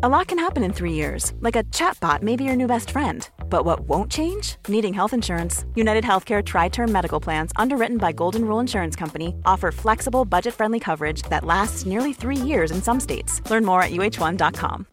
A lot can happen in three years, like a chatbot may be your new best friend. But what won't change? Needing health insurance. United Healthcare Tri Term Medical Plans, underwritten by Golden Rule Insurance Company, offer flexible, budget friendly coverage that lasts nearly three years in some states. Learn more at uhone.com.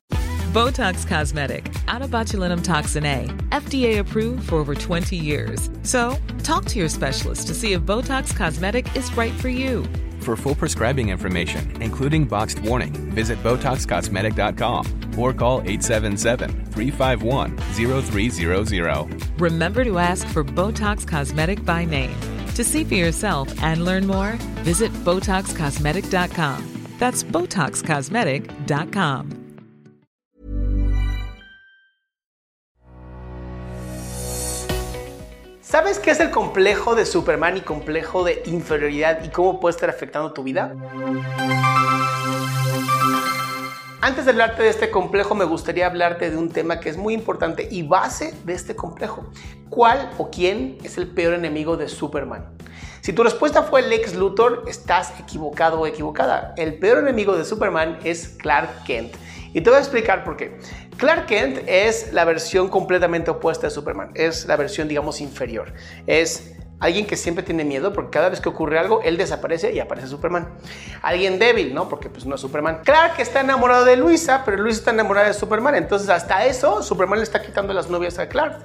Botox Cosmetic, onabotulinumtoxinA, FDA approved for over 20 years. So, talk to your specialist to see if Botox Cosmetic is right for you. For full prescribing information, including boxed warning, visit BotoxCosmetic.com or call 877-351-0300. Remember to ask for Botox Cosmetic by name. To see for yourself and learn more, visit BotoxCosmetic.com. That's BotoxCosmetic.com. ¿Sabes qué es el complejo de Superman y complejo de inferioridad y cómo puede estar afectando tu vida? Antes de hablarte de este complejo, me gustaría hablarte de un tema que es muy importante y base de este complejo. ¿Cuál o quién es el peor enemigo de Superman? Si tu respuesta fue Lex Luthor, estás equivocado o equivocada. El peor enemigo de Superman es Clark Kent. Y te voy a explicar por qué. Clark Kent es la versión completamente opuesta de Superman. Es la versión, digamos, inferior. Es Alguien que siempre tiene miedo porque cada vez que ocurre algo, él desaparece y aparece Superman. Alguien débil, ¿no? Porque pues no es Superman. Clark está enamorado de Luisa, pero Luisa está enamorada de Superman. Entonces hasta eso, Superman le está quitando las novias a Clark.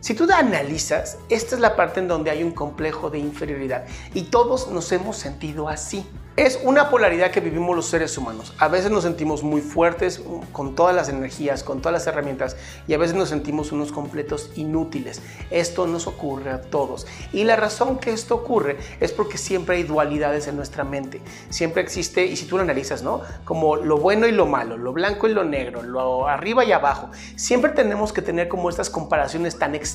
Si tú analizas, esta es la parte en donde hay un complejo de inferioridad y todos nos hemos sentido así. Es una polaridad que vivimos los seres humanos. A veces nos sentimos muy fuertes, con todas las energías, con todas las herramientas, y a veces nos sentimos unos completos inútiles. Esto nos ocurre a todos. Y la razón que esto ocurre es porque siempre hay dualidades en nuestra mente. Siempre existe, y si tú lo analizas, ¿no? Como lo bueno y lo malo, lo blanco y lo negro, lo arriba y abajo. Siempre tenemos que tener como estas comparaciones tan extremas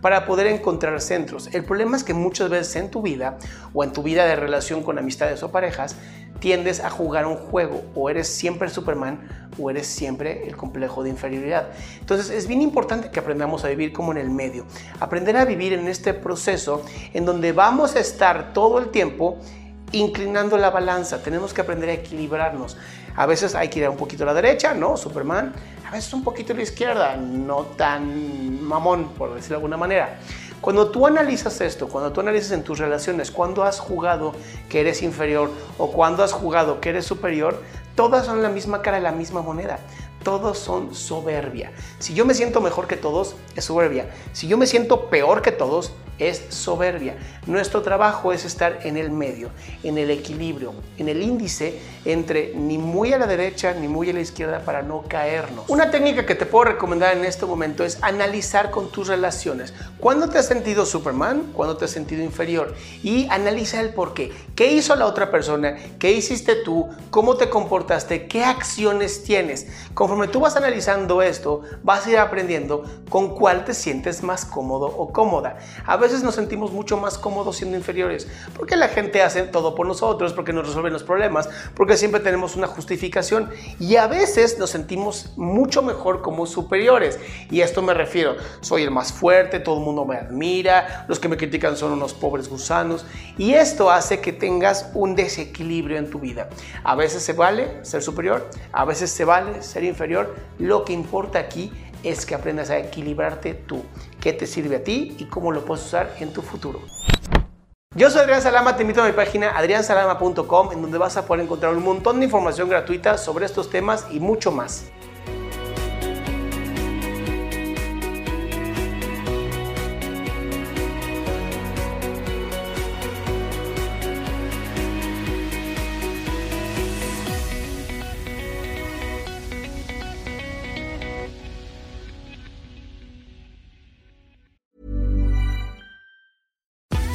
para poder encontrar centros. El problema es que muchas veces en tu vida o en tu vida de relación con amistades o parejas, tiendes a jugar un juego, o eres siempre Superman o eres siempre el complejo de inferioridad. Entonces es bien importante que aprendamos a vivir como en el medio, aprender a vivir en este proceso en donde vamos a estar todo el tiempo inclinando la balanza, tenemos que aprender a equilibrarnos. A veces hay que ir un poquito a la derecha, ¿no? Superman, a veces un poquito a la izquierda, no tan mamón, por decirlo de alguna manera. Cuando tú analizas esto, cuando tú analizas en tus relaciones, cuando has jugado que eres inferior o cuando has jugado que eres superior, todas son la misma cara de la misma moneda. Todos son soberbia. Si yo me siento mejor que todos, es soberbia. Si yo me siento peor que todos, es soberbia. Nuestro trabajo es estar en el medio, en el equilibrio, en el índice entre ni muy a la derecha ni muy a la izquierda para no caernos. Una técnica que te puedo recomendar en este momento es analizar con tus relaciones. ¿Cuándo te has sentido Superman? ¿Cuándo te has sentido inferior? Y analiza el por qué. ¿Qué hizo la otra persona? ¿Qué hiciste tú? ¿Cómo te comportaste? ¿Qué acciones tienes? Conforme tú vas analizando esto, vas a ir aprendiendo con cuál te sientes más cómodo o cómoda. Veces nos sentimos mucho más cómodos siendo inferiores, porque la gente hace todo por nosotros, porque nos resuelven los problemas, porque siempre tenemos una justificación y a veces nos sentimos mucho mejor como superiores. Y a esto me refiero, soy el más fuerte, todo el mundo me admira, los que me critican son unos pobres gusanos y esto hace que tengas un desequilibrio en tu vida. A veces se vale ser superior, a veces se vale ser inferior. Lo que importa aquí es que aprendas a equilibrarte tú, qué te sirve a ti y cómo lo puedes usar en tu futuro. Yo soy Adrián Salama, te invito a mi página adriansalama.com en donde vas a poder encontrar un montón de información gratuita sobre estos temas y mucho más.